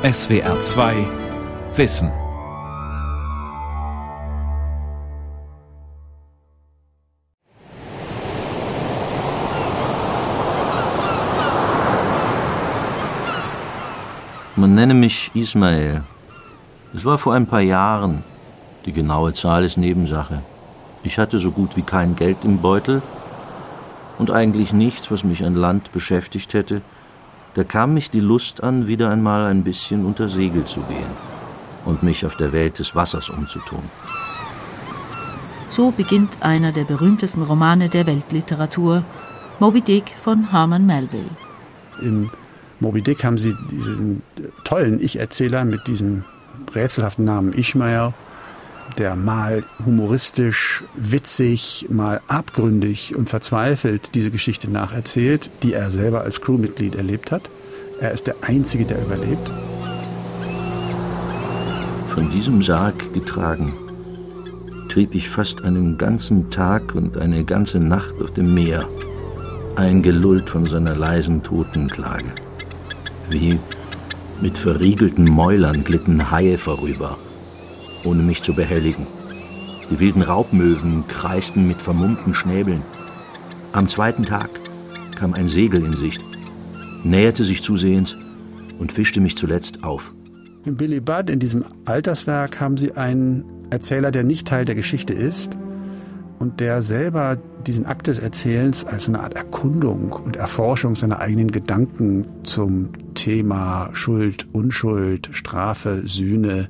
SWR 2 Wissen. Man nenne mich Ismael. Es war vor ein paar Jahren. Die genaue Zahl ist Nebensache. Ich hatte so gut wie kein Geld im Beutel und eigentlich nichts, was mich an Land beschäftigt hätte. Da kam mich die Lust an, wieder einmal ein bisschen unter Segel zu gehen und mich auf der Welt des Wassers umzutun. So beginnt einer der berühmtesten Romane der Weltliteratur, Moby Dick von Herman Melville. Im Moby Dick haben sie diesen tollen Ich-Erzähler mit diesem rätselhaften Namen Ishmael, der mal humoristisch, witzig, mal abgründig und verzweifelt diese Geschichte nacherzählt, die er selber als Crewmitglied erlebt hat. Er ist der Einzige, der überlebt. Von diesem Sarg getragen, trieb ich fast einen ganzen Tag und eine ganze Nacht auf dem Meer, eingelullt von seiner leisen Totenklage. Wie mit verriegelten Mäulern glitten Haie vorüber, ohne mich zu behelligen. Die wilden Raubmöwen kreisten mit vermummten Schnäbeln. Am zweiten Tag kam ein Segel in Sicht, näherte sich zusehends und fischte mich zuletzt auf. In Billy Budd, in diesem Alterswerk, haben sie einen Erzähler, der nicht Teil der Geschichte ist und der selber diesen Akt des Erzählens als eine Art Erkundung und Erforschung seiner eigenen Gedanken zum Thema Schuld, Unschuld, Strafe, Sühne,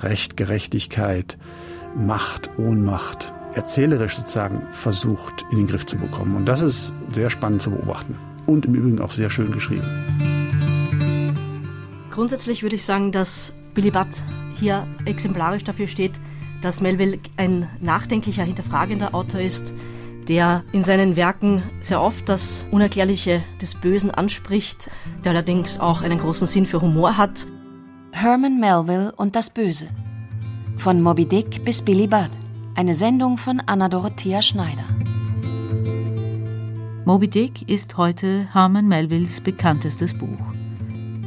Recht, Gerechtigkeit, Macht, Ohnmacht erzählerisch sozusagen versucht in den Griff zu bekommen. Und das ist sehr spannend zu beobachten und im Übrigen auch sehr schön geschrieben. Grundsätzlich würde ich sagen, dass Billy Budd hier exemplarisch dafür steht, dass Melville ein nachdenklicher, hinterfragender Autor ist, der in seinen Werken sehr oft das Unerklärliche des Bösen anspricht, der allerdings auch einen großen Sinn für Humor hat. Herman Melville und das Böse. Von Moby Dick bis Billy Budd. Eine Sendung von Anna Dorothea Schneider. Moby Dick ist heute Herman Melvilles bekanntestes Buch.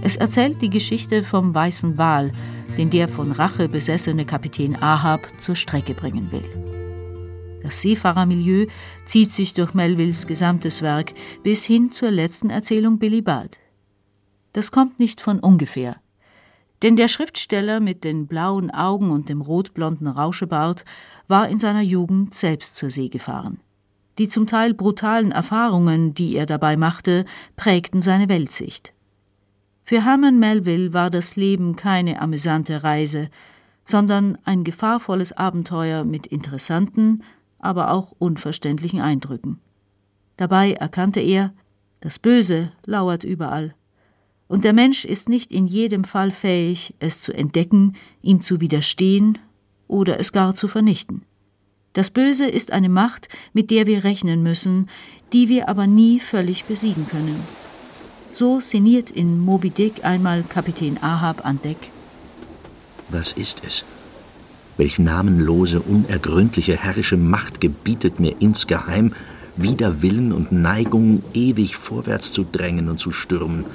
Es erzählt die Geschichte vom weißen Wal, den der von Rache besessene Kapitän Ahab zur Strecke bringen will. Das Seefahrermilieu zieht sich durch Melvilles gesamtes Werk bis hin zur letzten Erzählung Billy Budd. Das kommt nicht von ungefähr. Denn der Schriftsteller mit den blauen Augen und dem rotblonden Rauschebart war in seiner Jugend selbst zur See gefahren. Die zum Teil brutalen Erfahrungen, die er dabei machte, prägten seine Weltsicht. Für Herman Melville war das Leben keine amüsante Reise, sondern ein gefahrvolles Abenteuer mit interessanten, aber auch unverständlichen Eindrücken. Dabei erkannte er, das Böse lauert überall, und der Mensch ist nicht in jedem Fall fähig, es zu entdecken, ihm zu widerstehen oder es gar zu vernichten. Das Böse ist eine Macht, mit der wir rechnen müssen, die wir aber nie völlig besiegen können. So sinniert in Moby Dick einmal Kapitän Ahab an Deck. Was ist es? Welch namenlose, unergründliche, herrische Macht gebietet mir insgeheim, wider Willen und Neigung ewig vorwärts zu drängen und zu stürmen,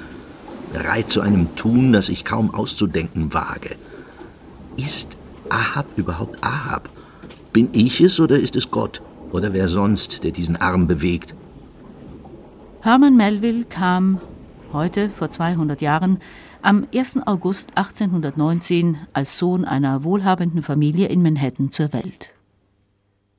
bereit zu einem Tun, das ich kaum auszudenken wage. Ist Ahab überhaupt Ahab? Bin ich es oder ist es Gott? Oder wer sonst, der diesen Arm bewegt? Herman Melville kam heute vor 200 Jahren, am 1. August 1819 als Sohn einer wohlhabenden Familie in Manhattan zur Welt.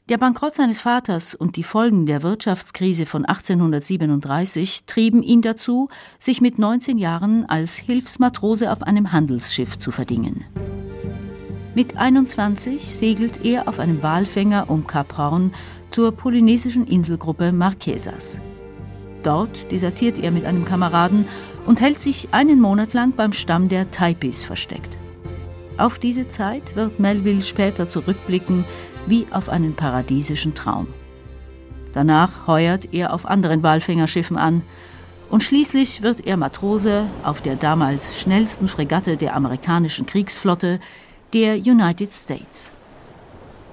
Der Bankrott seines Vaters und die Folgen der Wirtschaftskrise von 1837 trieben ihn dazu, sich mit 19 Jahren als Hilfsmatrose auf einem Handelsschiff zu verdingen. Mit 21 segelt er auf einem Walfänger um Kap Horn zur polynesischen Inselgruppe Marquesas. Dort desertiert er mit einem Kameraden und hält sich einen Monat lang beim Stamm der Taipis versteckt. Auf diese Zeit wird Melville später zurückblicken wie auf einen paradiesischen Traum. Danach heuert er auf anderen Walfängerschiffen an und schließlich wird er Matrose auf der damals schnellsten Fregatte der amerikanischen Kriegsflotte, der United States.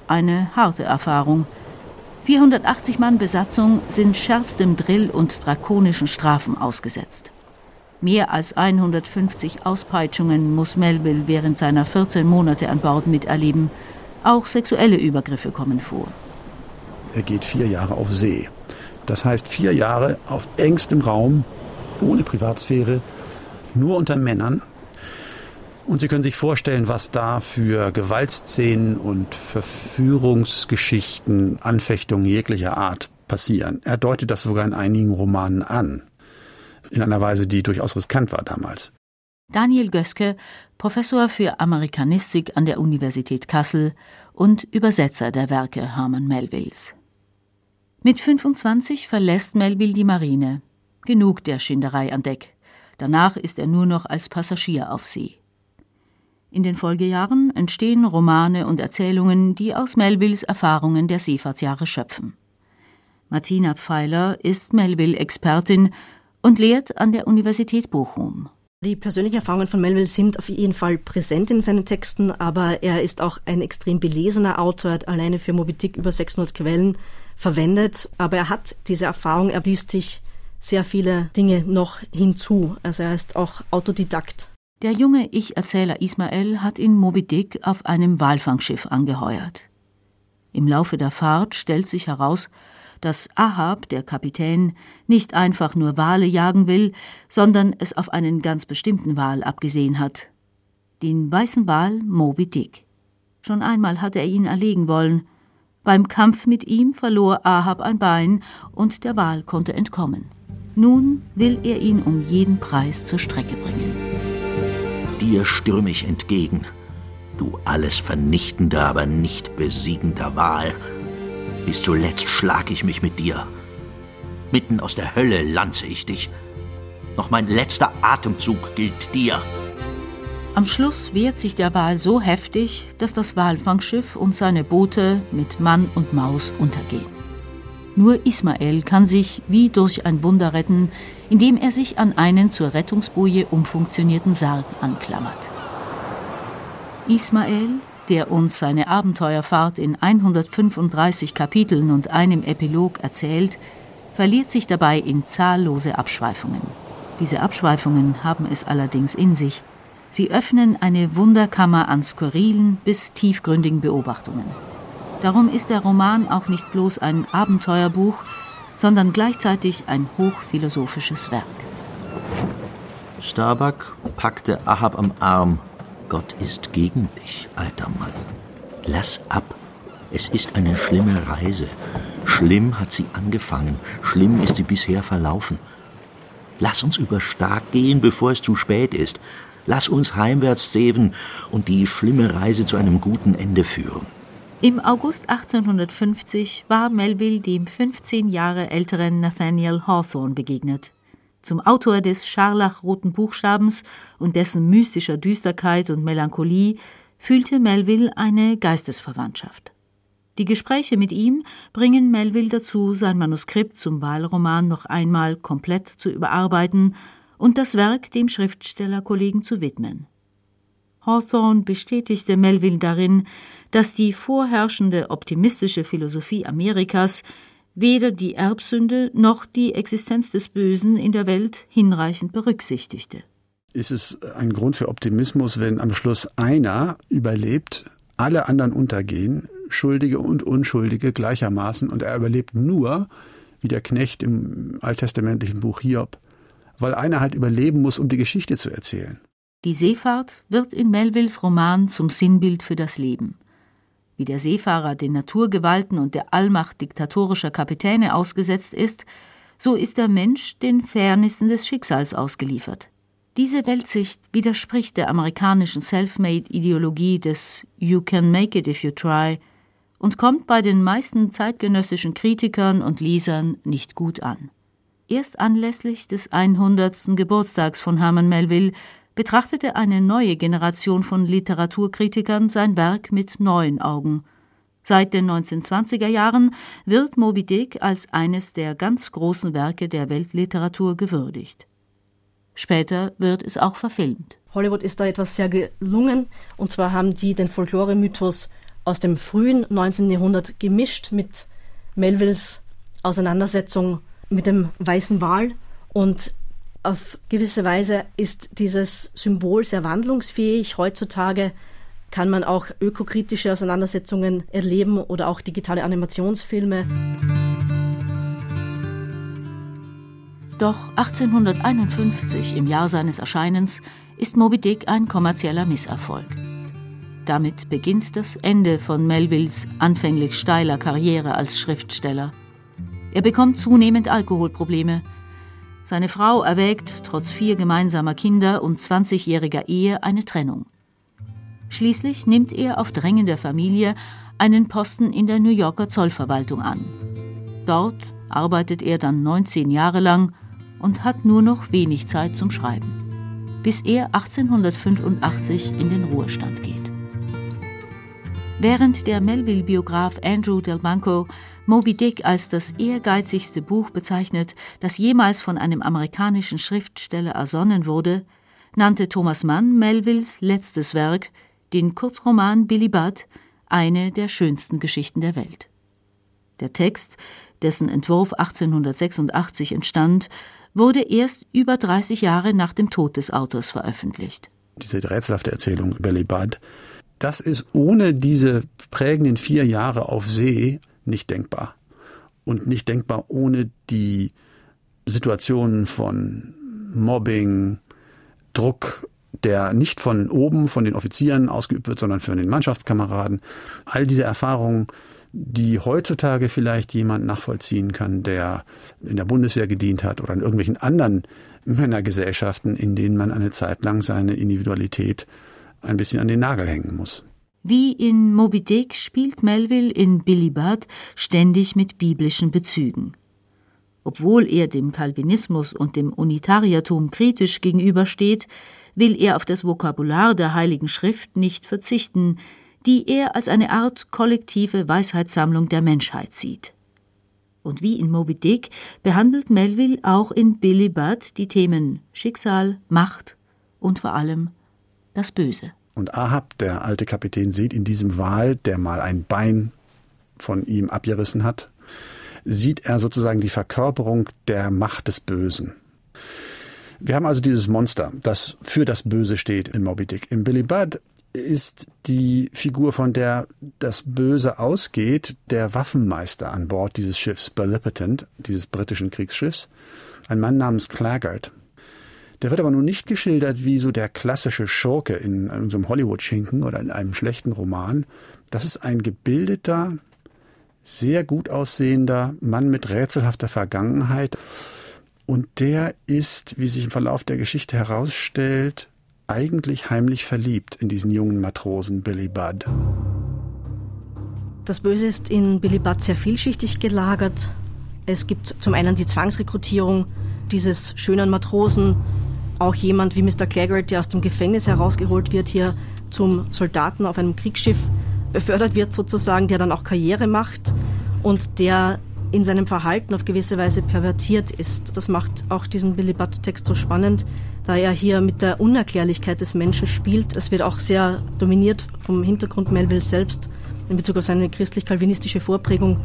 Eine harte Erfahrung, 480 Mann Besatzung sind schärfstem Drill und drakonischen Strafen ausgesetzt. Mehr als 150 Auspeitschungen muss Melville während seiner 14 Monate an Bord miterleben. Auch sexuelle Übergriffe kommen vor. Er geht vier Jahre auf See. Das heißt vier Jahre auf engstem Raum, ohne Privatsphäre, nur unter Männern. Und Sie können sich vorstellen, was da für Gewaltszenen und Verführungsgeschichten, Anfechtungen jeglicher Art passieren. Er deutet das sogar in einigen Romanen an in einer Weise, die durchaus riskant war damals. Daniel Göske, Professor für Amerikanistik an der Universität Kassel und Übersetzer der Werke Hermann Melvilles. Mit 25 verlässt Melville die Marine. Genug der Schinderei an Deck. Danach ist er nur noch als Passagier auf See. In den Folgejahren entstehen Romane und Erzählungen, die aus Melvilles Erfahrungen der Seefahrtsjahre schöpfen. Martina Pfeiler ist Melville-Expertin und lehrt an der Universität Bochum. Die persönlichen Erfahrungen von Melville sind auf jeden Fall präsent in seinen Texten, aber er ist auch ein extrem belesener Autor, hat alleine für Moby Dick über 600 Quellen verwendet, aber er hat diese Erfahrung, er liest sich sehr viele Dinge noch hinzu, also er ist auch Autodidakt. Der junge Ich-Erzähler Ismael hat in Moby Dick auf einem Walfangschiff angeheuert. Im Laufe der Fahrt stellt sich heraus, dass Ahab, der Kapitän, nicht einfach nur Wale jagen will, sondern es auf einen ganz bestimmten Wal abgesehen hat. Den weißen Wal Moby Dick. Schon einmal hatte er ihn erlegen wollen. Beim Kampf mit ihm verlor Ahab ein Bein und der Wal konnte entkommen. Nun will er ihn um jeden Preis zur Strecke bringen. Dir stürme ich entgegen, du alles vernichtender, aber nicht besiegender Wal. Bis zuletzt schlag ich mich mit dir. Mitten aus der Hölle lanze ich dich. Noch mein letzter Atemzug gilt dir. Am Schluss wehrt sich der Wal so heftig, dass das Walfangschiff und seine Boote mit Mann und Maus untergehen. Nur Ismael kann sich wie durch ein Wunder retten, indem er sich an einen zur Rettungsboje umfunktionierten Sarg anklammert. Ismael, der uns seine Abenteuerfahrt in 135 Kapiteln und einem Epilog erzählt, verliert sich dabei in zahllose Abschweifungen. Diese Abschweifungen haben es allerdings in sich. Sie öffnen eine Wunderkammer an skurrilen bis tiefgründigen Beobachtungen. Darum ist der Roman auch nicht bloß ein Abenteuerbuch, sondern gleichzeitig ein hochphilosophisches Werk. Starbuck packte Ahab am Arm Gott ist gegen dich, alter Mann. Lass ab. Es ist eine schlimme Reise. Schlimm hat sie angefangen, schlimm ist sie bisher verlaufen. Lass uns über Stark gehen, bevor es zu spät ist. Lass uns heimwärts seven und die schlimme Reise zu einem guten Ende führen. Im August 1850 war Melville dem 15 Jahre älteren Nathaniel Hawthorne begegnet zum Autor des scharlachroten Buchstabens und dessen mystischer Düsterkeit und Melancholie fühlte Melville eine Geistesverwandtschaft. Die Gespräche mit ihm bringen Melville dazu, sein Manuskript zum Wahlroman noch einmal komplett zu überarbeiten und das Werk dem Schriftstellerkollegen zu widmen. Hawthorne bestätigte Melville darin, dass die vorherrschende optimistische Philosophie Amerikas weder die Erbsünde noch die Existenz des Bösen in der Welt hinreichend berücksichtigte. Ist es ein Grund für Optimismus, wenn am Schluss einer überlebt, alle anderen untergehen, Schuldige und Unschuldige gleichermaßen, und er überlebt nur, wie der Knecht im alttestamentlichen Buch Hiob, weil einer halt überleben muss, um die Geschichte zu erzählen. Die Seefahrt wird in Melvilles Roman zum Sinnbild für das Leben wie der Seefahrer den Naturgewalten und der Allmacht diktatorischer Kapitäne ausgesetzt ist, so ist der Mensch den Fairnissen des Schicksals ausgeliefert. Diese Weltsicht widerspricht der amerikanischen Self-Made-Ideologie des You can make it if you try und kommt bei den meisten zeitgenössischen Kritikern und Lesern nicht gut an. Erst anlässlich des 100. Geburtstags von Herman Melville betrachtete eine neue Generation von Literaturkritikern sein Werk mit neuen Augen. Seit den 1920er Jahren wird Moby Dick als eines der ganz großen Werke der Weltliteratur gewürdigt. Später wird es auch verfilmt. Hollywood ist da etwas sehr gelungen, und zwar haben die den Folklore-Mythos aus dem frühen 19. Jahrhundert gemischt mit Melvilles Auseinandersetzung mit dem weißen Wal und Auf gewisse Weise ist dieses Symbol sehr wandlungsfähig. Heutzutage kann man auch ökokritische Auseinandersetzungen erleben oder auch digitale Animationsfilme. Doch 1851, im Jahr seines Erscheinens, ist Moby Dick ein kommerzieller Misserfolg. Damit beginnt das Ende von Melvilles anfänglich steiler Karriere als Schriftsteller. Er bekommt zunehmend Alkoholprobleme. Seine Frau erwägt trotz vier gemeinsamer Kinder und 20-jähriger Ehe eine Trennung. Schließlich nimmt er auf Drängen der Familie einen Posten in der New Yorker Zollverwaltung an. Dort arbeitet er dann 19 Jahre lang und hat nur noch wenig Zeit zum Schreiben, bis er 1885 in den Ruhestand geht. Während der Melville-Biograf Andrew Delbanco Moby Dick als das ehrgeizigste Buch bezeichnet, das jemals von einem amerikanischen Schriftsteller ersonnen wurde, nannte Thomas Mann Melvilles letztes Werk, den Kurzroman Billy Budd, eine der schönsten Geschichten der Welt. Der Text, dessen Entwurf 1886 entstand, wurde erst über 30 Jahre nach dem Tod des Autors veröffentlicht. Diese rätselhafte Erzählung über Lebad, das ist ohne diese prägenden vier Jahre auf See nicht denkbar. Und nicht denkbar ohne die Situationen von Mobbing, Druck, der nicht von oben, von den Offizieren ausgeübt wird, sondern von den Mannschaftskameraden. All diese Erfahrungen die heutzutage vielleicht jemand nachvollziehen kann, der in der Bundeswehr gedient hat oder in irgendwelchen anderen Männergesellschaften, in denen man eine Zeit lang seine Individualität ein bisschen an den Nagel hängen muss. Wie in Moby Dick spielt Melville in Billy ständig mit biblischen Bezügen. Obwohl er dem Calvinismus und dem Unitariertum kritisch gegenübersteht, will er auf das Vokabular der Heiligen Schrift nicht verzichten, die er als eine Art kollektive Weisheitssammlung der Menschheit sieht. Und wie in Moby Dick behandelt Melville auch in Billy die Themen Schicksal, Macht und vor allem das Böse. Und Ahab, der alte Kapitän, sieht in diesem Wal, der mal ein Bein von ihm abgerissen hat, sieht er sozusagen die Verkörperung der Macht des Bösen. Wir haben also dieses Monster, das für das Böse steht in Moby Dick. In Billy Budd ist die Figur, von der das Böse ausgeht, der Waffenmeister an Bord dieses Schiffs Bellipotent, dieses britischen Kriegsschiffs, ein Mann namens Claggart. Der wird aber nun nicht geschildert wie so der klassische Schurke in einem Hollywood-Schinken oder in einem schlechten Roman. Das ist ein gebildeter, sehr gut aussehender Mann mit rätselhafter Vergangenheit. Und der ist, wie sich im Verlauf der Geschichte herausstellt, eigentlich heimlich verliebt in diesen jungen Matrosen Billy Budd. Das Böse ist in Billy Budd sehr vielschichtig gelagert. Es gibt zum einen die Zwangsrekrutierung dieses schönen Matrosen, auch jemand wie Mr. Claggart, der aus dem Gefängnis herausgeholt wird, hier zum Soldaten auf einem Kriegsschiff befördert wird sozusagen, der dann auch Karriere macht und der in seinem Verhalten auf gewisse Weise pervertiert ist. Das macht auch diesen Billy Budd-Text so spannend, da er hier mit der Unerklärlichkeit des Menschen spielt. Es wird auch sehr dominiert vom Hintergrund Melville selbst in Bezug auf seine christlich-kalvinistische Vorprägung.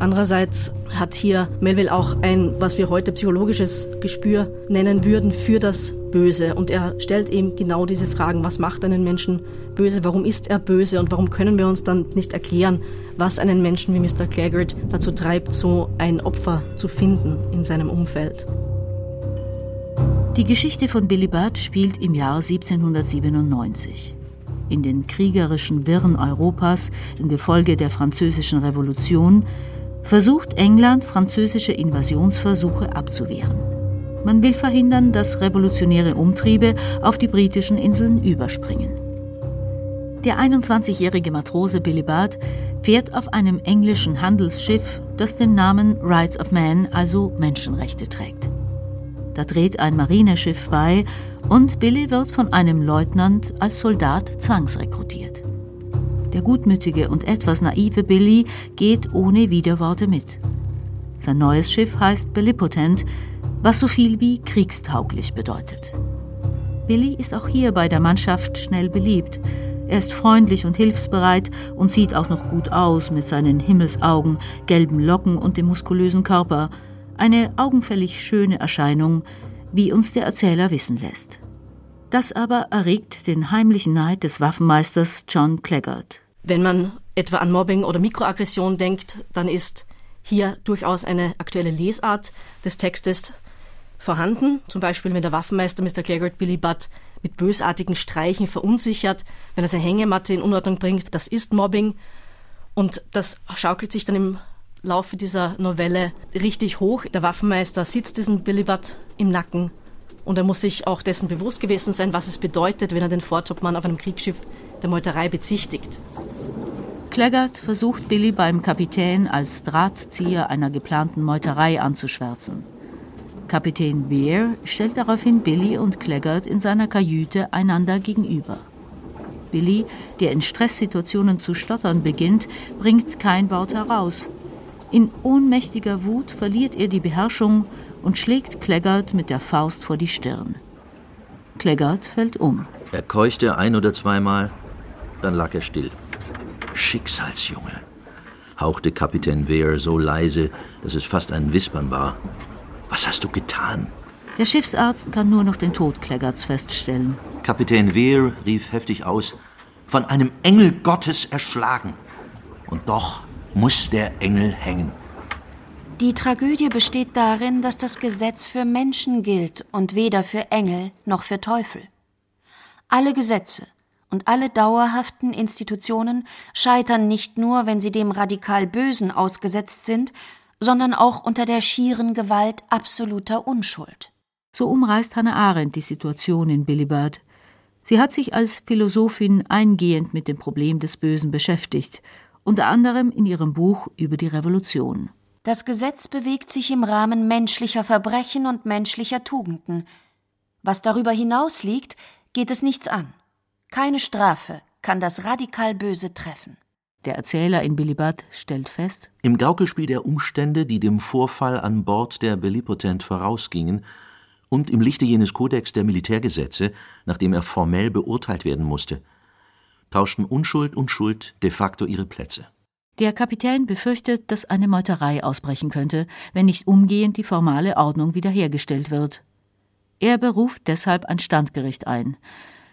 Andererseits hat hier Melville auch ein, was wir heute psychologisches Gespür nennen würden, für das Böse. Und er stellt eben genau diese Fragen, was macht einen Menschen böse, warum ist er böse und warum können wir uns dann nicht erklären, was einen Menschen wie Mr. Claggart dazu treibt, so ein Opfer zu finden in seinem Umfeld. Die Geschichte von Billy Budd spielt im Jahr 1797 in den kriegerischen Wirren Europas im Gefolge der Französischen Revolution versucht England, französische Invasionsversuche abzuwehren. Man will verhindern, dass revolutionäre Umtriebe auf die britischen Inseln überspringen. Der 21-jährige Matrose Billy Budd fährt auf einem englischen Handelsschiff, das den Namen Rights of Man, also Menschenrechte trägt. Da dreht ein Marineschiff bei und Billy wird von einem Leutnant als Soldat zwangsrekrutiert. Der gutmütige und etwas naive Billy geht ohne Widerworte mit. Sein neues Schiff heißt Bellipotent, was so viel wie kriegstauglich bedeutet. Billy ist auch hier bei der Mannschaft schnell beliebt. Er ist freundlich und hilfsbereit und sieht auch noch gut aus mit seinen Himmelsaugen, gelben Locken und dem muskulösen Körper. Eine augenfällig schöne Erscheinung, wie uns der Erzähler wissen lässt. Das aber erregt den heimlichen Neid des Waffenmeisters John Claggart. Wenn man etwa an Mobbing oder Mikroaggression denkt, dann ist hier durchaus eine aktuelle Lesart des Textes vorhanden. Zum Beispiel, wenn der Waffenmeister Mr. Claggart Billy Butt mit bösartigen Streichen verunsichert, wenn er seine Hängematte in Unordnung bringt, das ist Mobbing. Und das schaukelt sich dann im Laufe dieser Novelle richtig hoch. Der Waffenmeister sitzt diesen Billy Butt im Nacken und er muss sich auch dessen bewusst gewesen sein, was es bedeutet, wenn er den Vortopmann auf einem Kriegsschiff der Meuterei bezichtigt. Claggart versucht Billy beim Kapitän als Drahtzieher einer geplanten Meuterei anzuschwärzen. Kapitän Weir stellt daraufhin Billy und Claggart in seiner Kajüte einander gegenüber. Billy, der in Stresssituationen zu stottern beginnt, bringt kein Wort heraus. In ohnmächtiger Wut verliert er die Beherrschung und schlägt Claggart mit der Faust vor die Stirn. Claggart fällt um. Er keuchte ein oder zweimal, dann lag er still. Schicksalsjunge, hauchte Kapitän Weir so leise, dass es fast ein Wispern war. Was hast du getan? Der Schiffsarzt kann nur noch den Tod Kleggerts feststellen. Kapitän Weir rief heftig aus, von einem Engel Gottes erschlagen. Und doch muss der Engel hängen. Die Tragödie besteht darin, dass das Gesetz für Menschen gilt und weder für Engel noch für Teufel. Alle Gesetze, und alle dauerhaften Institutionen scheitern nicht nur, wenn sie dem radikal Bösen ausgesetzt sind, sondern auch unter der schieren Gewalt absoluter Unschuld. So umreißt Hannah Arendt die Situation in Billibird. Sie hat sich als Philosophin eingehend mit dem Problem des Bösen beschäftigt, unter anderem in ihrem Buch über die Revolution. Das Gesetz bewegt sich im Rahmen menschlicher Verbrechen und menschlicher Tugenden. Was darüber hinaus liegt, geht es nichts an. Keine Strafe kann das radikal Böse treffen. Der Erzähler in Bilibad stellt fest: Im Gaukelspiel der Umstände, die dem Vorfall an Bord der Bellipotent vorausgingen, und im Lichte jenes Kodex der Militärgesetze, nachdem er formell beurteilt werden musste, tauschten Unschuld und Schuld de facto ihre Plätze. Der Kapitän befürchtet, dass eine Meuterei ausbrechen könnte, wenn nicht umgehend die formale Ordnung wiederhergestellt wird. Er beruft deshalb ein Standgericht ein.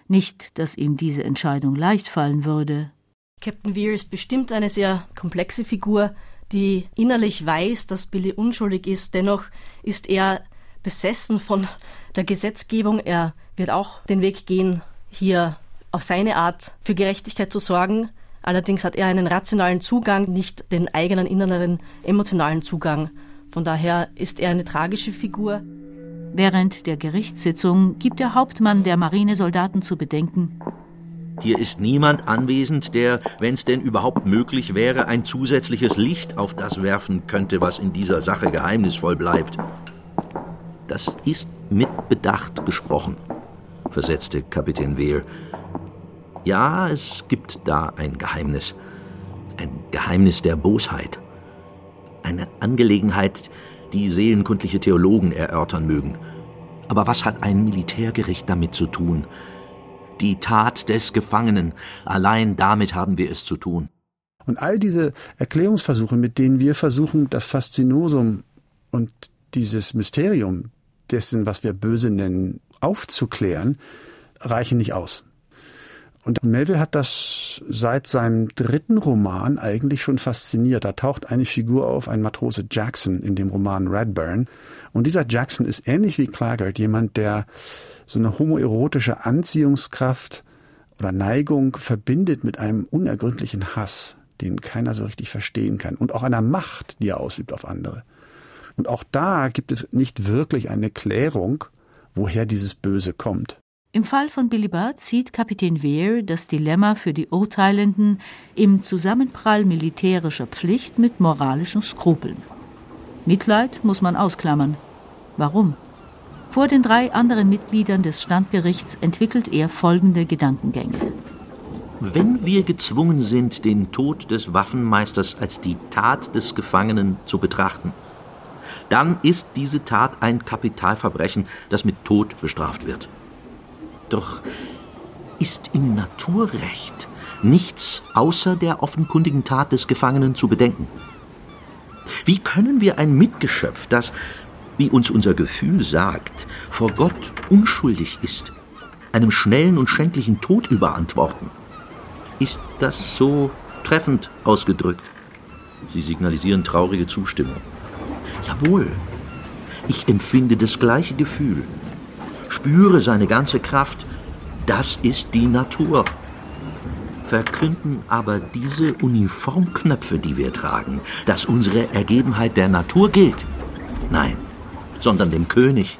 Nicht, dass ihm diese Entscheidung leicht fallen würde. Captain Weir ist bestimmt eine sehr komplexe Figur, die innerlich weiß, dass Billy unschuldig ist. Dennoch ist er besessen von der Gesetzgebung. Er wird auch den Weg gehen, hier auf seine Art für Gerechtigkeit zu sorgen. Allerdings hat er einen rationalen Zugang, nicht den eigenen inneren emotionalen Zugang. Von daher ist er eine tragische Figur. Während der Gerichtssitzung gibt der Hauptmann der Marinesoldaten zu bedenken, hier ist niemand anwesend, der, wenn es denn überhaupt möglich wäre, ein zusätzliches Licht auf das werfen könnte, was in dieser Sache geheimnisvoll bleibt. Das ist mit Bedacht gesprochen, versetzte Kapitän Weir. Ja, es gibt da ein Geheimnis. Ein Geheimnis der Bosheit. Eine Angelegenheit, die seelenkundliche Theologen erörtern mögen. Aber was hat ein Militärgericht damit zu tun? Die Tat des Gefangenen, allein damit haben wir es zu tun. Und all diese Erklärungsversuche, mit denen wir versuchen, das Faszinosum und dieses Mysterium dessen, was wir böse nennen, aufzuklären, reichen nicht aus. Und Melville hat das seit seinem dritten Roman eigentlich schon fasziniert. Da taucht eine Figur auf, ein Matrose Jackson in dem Roman Redburn. Und dieser Jackson ist ähnlich wie Claggart jemand, der so eine homoerotische Anziehungskraft oder Neigung verbindet mit einem unergründlichen Hass, den keiner so richtig verstehen kann. Und auch einer Macht, die er ausübt auf andere. Und auch da gibt es nicht wirklich eine Klärung, woher dieses Böse kommt. Im Fall von Bilibard sieht Kapitän Weir das Dilemma für die Urteilenden im Zusammenprall militärischer Pflicht mit moralischen Skrupeln. Mitleid muss man ausklammern. Warum? Vor den drei anderen Mitgliedern des Standgerichts entwickelt er folgende Gedankengänge. Wenn wir gezwungen sind, den Tod des Waffenmeisters als die Tat des Gefangenen zu betrachten, dann ist diese Tat ein Kapitalverbrechen, das mit Tod bestraft wird. Doch ist im Naturrecht nichts außer der offenkundigen Tat des Gefangenen zu bedenken. Wie können wir ein Mitgeschöpf, das wie uns unser Gefühl sagt, vor Gott unschuldig ist, einem schnellen und schändlichen Tod überantworten. Ist das so treffend ausgedrückt? Sie signalisieren traurige Zustimmung. Jawohl, ich empfinde das gleiche Gefühl, spüre seine ganze Kraft. Das ist die Natur. Verkünden aber diese Uniformknöpfe, die wir tragen, dass unsere Ergebenheit der Natur gilt? Nein, sondern dem König.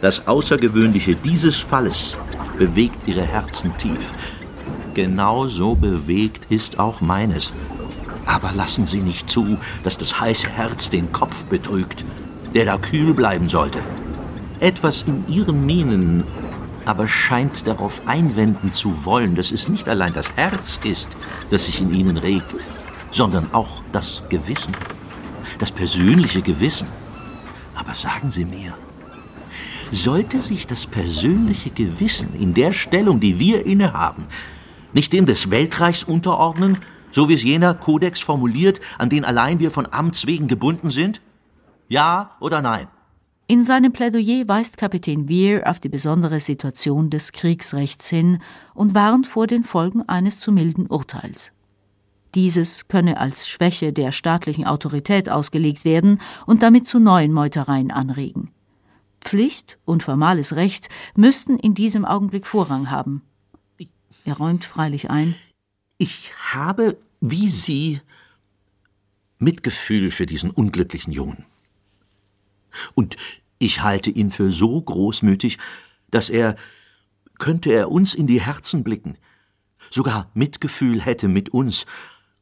Das Außergewöhnliche dieses Falles bewegt ihre Herzen tief. Genauso bewegt ist auch meines. Aber lassen Sie nicht zu, dass das heiße Herz den Kopf betrügt, der da kühl bleiben sollte. Etwas in Ihren Mienen aber scheint darauf einwenden zu wollen, dass es nicht allein das Herz ist, das sich in Ihnen regt, sondern auch das Gewissen, das persönliche Gewissen. Aber sagen Sie mir, sollte sich das persönliche Gewissen in der Stellung, die wir innehaben, nicht dem des Weltreichs unterordnen, so wie es jener Kodex formuliert, an den allein wir von Amts wegen gebunden sind? Ja oder nein? In seinem Plädoyer weist Kapitän Weir auf die besondere Situation des Kriegsrechts hin und warnt vor den Folgen eines zu milden Urteils. Dieses könne als Schwäche der staatlichen Autorität ausgelegt werden und damit zu neuen Meutereien anregen. Pflicht und formales Recht müssten in diesem Augenblick Vorrang haben. Er räumt freilich ein. Ich habe, wie Sie, Mitgefühl für diesen unglücklichen Jungen. Und ich halte ihn für so großmütig, dass er, könnte er uns in die Herzen blicken, sogar Mitgefühl hätte mit uns,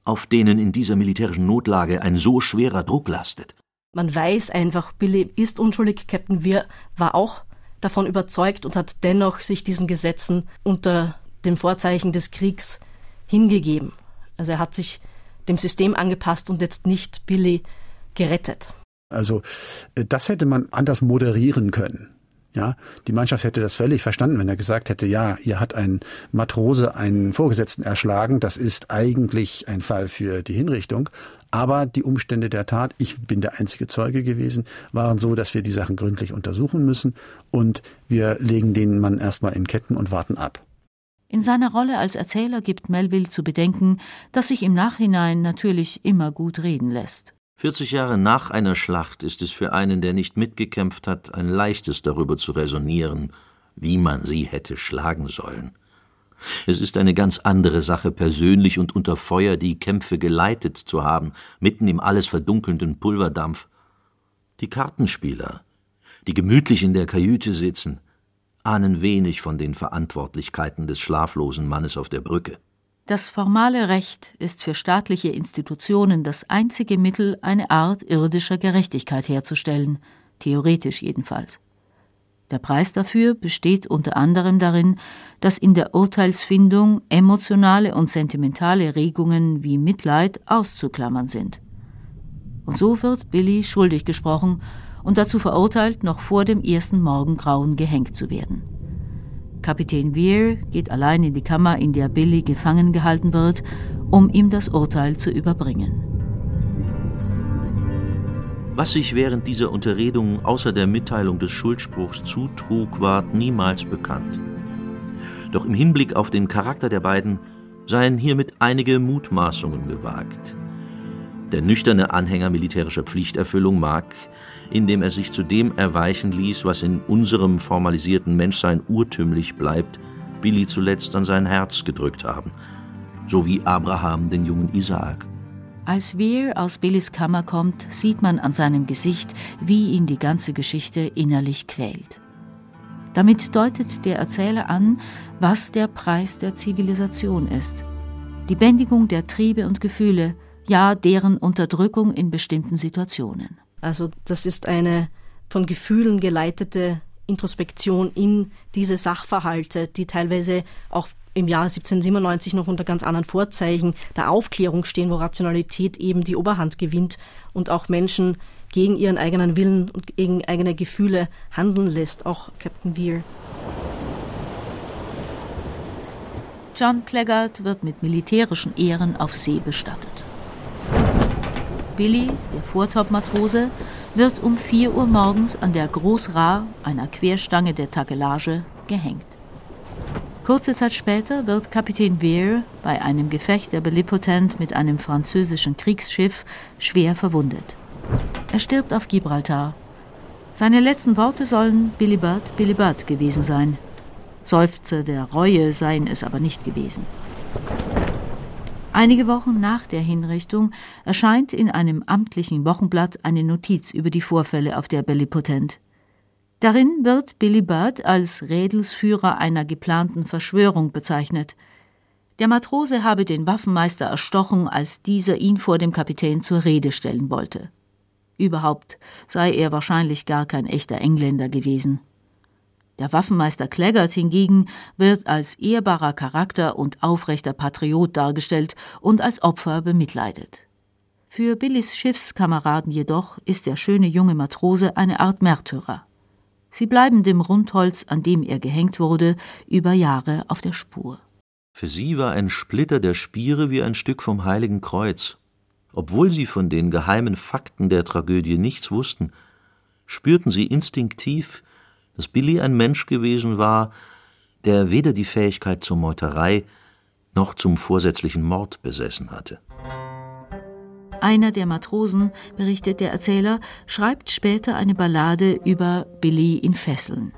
auf denen in dieser militärischen Notlage ein so schwerer Druck lastet. Man weiß einfach, Billy ist unschuldig. Captain Weir war auch davon überzeugt und hat dennoch sich diesen Gesetzen unter dem Vorzeichen des Kriegs hingegeben. Also er hat sich dem System angepasst und jetzt nicht Billy gerettet. Also äh, das hätte man anders moderieren können. Ja, die Mannschaft hätte das völlig verstanden, wenn er gesagt hätte, ja, hier hat ein Matrose einen Vorgesetzten erschlagen, das ist eigentlich ein Fall für die Hinrichtung. Aber die Umstände der Tat, ich bin der einzige Zeuge gewesen, waren so, dass wir die Sachen gründlich untersuchen müssen und wir legen den Mann erstmal in Ketten und warten ab. In seiner Rolle als Erzähler gibt Melville zu bedenken, dass sich im Nachhinein natürlich immer gut reden lässt. 40 Jahre nach einer Schlacht ist es für einen, der nicht mitgekämpft hat, ein leichtes darüber zu resonieren, wie man sie hätte schlagen sollen. Es ist eine ganz andere Sache, persönlich und unter Feuer die Kämpfe geleitet zu haben, mitten im alles verdunkelnden Pulverdampf. Die Kartenspieler, die gemütlich in der Kajüte sitzen, ahnen wenig von den Verantwortlichkeiten des schlaflosen Mannes auf der Brücke. Das formale Recht ist für staatliche Institutionen das einzige Mittel, eine Art irdischer Gerechtigkeit herzustellen, theoretisch jedenfalls. Der Preis dafür besteht unter anderem darin, dass in der Urteilsfindung emotionale und sentimentale Regungen wie Mitleid auszuklammern sind. Und so wird Billy schuldig gesprochen und dazu verurteilt, noch vor dem ersten Morgengrauen gehängt zu werden. Kapitän Weir geht allein in die Kammer, in der Billy gefangen gehalten wird, um ihm das Urteil zu überbringen. Was sich während dieser Unterredung außer der Mitteilung des Schuldspruchs zutrug, ward niemals bekannt. Doch im Hinblick auf den Charakter der beiden seien hiermit einige Mutmaßungen gewagt. Der nüchterne Anhänger militärischer Pflichterfüllung mag indem er sich zu dem erweichen ließ, was in unserem formalisierten Menschsein urtümlich bleibt, Billy zuletzt an sein Herz gedrückt haben, so wie Abraham den jungen Isaak. Als Weir aus Billys Kammer kommt, sieht man an seinem Gesicht, wie ihn die ganze Geschichte innerlich quält. Damit deutet der Erzähler an, was der Preis der Zivilisation ist. Die Bändigung der Triebe und Gefühle, ja deren Unterdrückung in bestimmten Situationen. Also das ist eine von Gefühlen geleitete Introspektion in diese Sachverhalte, die teilweise auch im Jahr 1797 noch unter ganz anderen Vorzeichen der Aufklärung stehen, wo Rationalität eben die Oberhand gewinnt und auch Menschen gegen ihren eigenen Willen und gegen eigene Gefühle handeln lässt, auch Captain Weir. John Claggart wird mit militärischen Ehren auf See bestattet. Billy, der Vortopmatrose, wird um 4 Uhr morgens an der Großra, einer Querstange der Takelage, gehängt. Kurze Zeit später wird Kapitän Weir bei einem Gefecht der Bellipotent mit einem französischen Kriegsschiff schwer verwundet. Er stirbt auf Gibraltar. Seine letzten Worte sollen Bilibert, Bilibert gewesen sein. Seufzer der Reue seien es aber nicht gewesen. Einige Wochen nach der Hinrichtung erscheint in einem amtlichen Wochenblatt eine Notiz über die Vorfälle auf der Bellipotent. Darin wird Billy Bird als Rädelsführer einer geplanten Verschwörung bezeichnet. Der Matrose habe den Waffenmeister erstochen, als dieser ihn vor dem Kapitän zur Rede stellen wollte. Überhaupt sei er wahrscheinlich gar kein echter Engländer gewesen. Der Waffenmeister Claggart hingegen wird als ehrbarer Charakter und aufrechter Patriot dargestellt und als Opfer bemitleidet. Für Billys Schiffskameraden jedoch ist der schöne junge Matrose eine Art Märtyrer. Sie bleiben dem Rundholz, an dem er gehängt wurde, über Jahre auf der Spur. Für sie war ein Splitter der Spiere wie ein Stück vom Heiligen Kreuz. Obwohl sie von den geheimen Fakten der Tragödie nichts wussten, spürten sie instinktiv, dass Billy ein Mensch gewesen war, der weder die Fähigkeit zur Meuterei noch zum vorsätzlichen Mord besessen hatte. Einer der Matrosen, berichtet der Erzähler, schreibt später eine Ballade über Billy in Fesseln.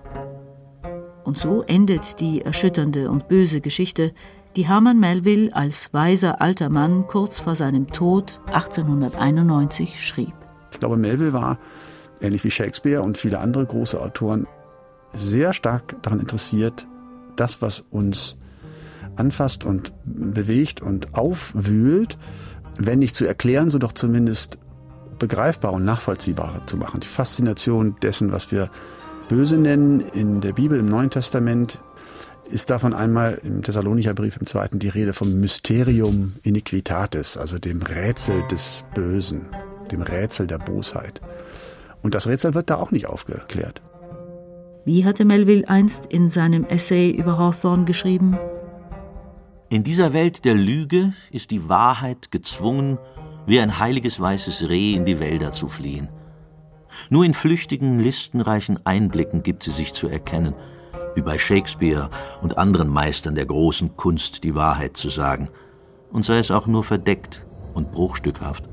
Und so endet die erschütternde und böse Geschichte, die Hermann Melville als weiser alter Mann kurz vor seinem Tod 1891 schrieb. Ich glaube, Melville war, ähnlich wie Shakespeare und viele andere große Autoren, sehr stark daran interessiert, das, was uns anfasst und bewegt und aufwühlt, wenn nicht zu erklären, so doch zumindest begreifbar und nachvollziehbar zu machen. Die Faszination dessen, was wir böse nennen, in der Bibel, im Neuen Testament, ist davon einmal im Thessalonicher Brief im zweiten die Rede vom Mysterium Iniquitatis, also dem Rätsel des Bösen, dem Rätsel der Bosheit. Und das Rätsel wird da auch nicht aufgeklärt. Wie hatte Melville einst in seinem Essay über Hawthorne geschrieben? In dieser Welt der Lüge ist die Wahrheit gezwungen, wie ein heiliges weißes Reh in die Wälder zu fliehen. Nur in flüchtigen, listenreichen Einblicken gibt sie sich zu erkennen, wie bei Shakespeare und anderen Meistern der großen Kunst die Wahrheit zu sagen, und sei es auch nur verdeckt und bruchstückhaft.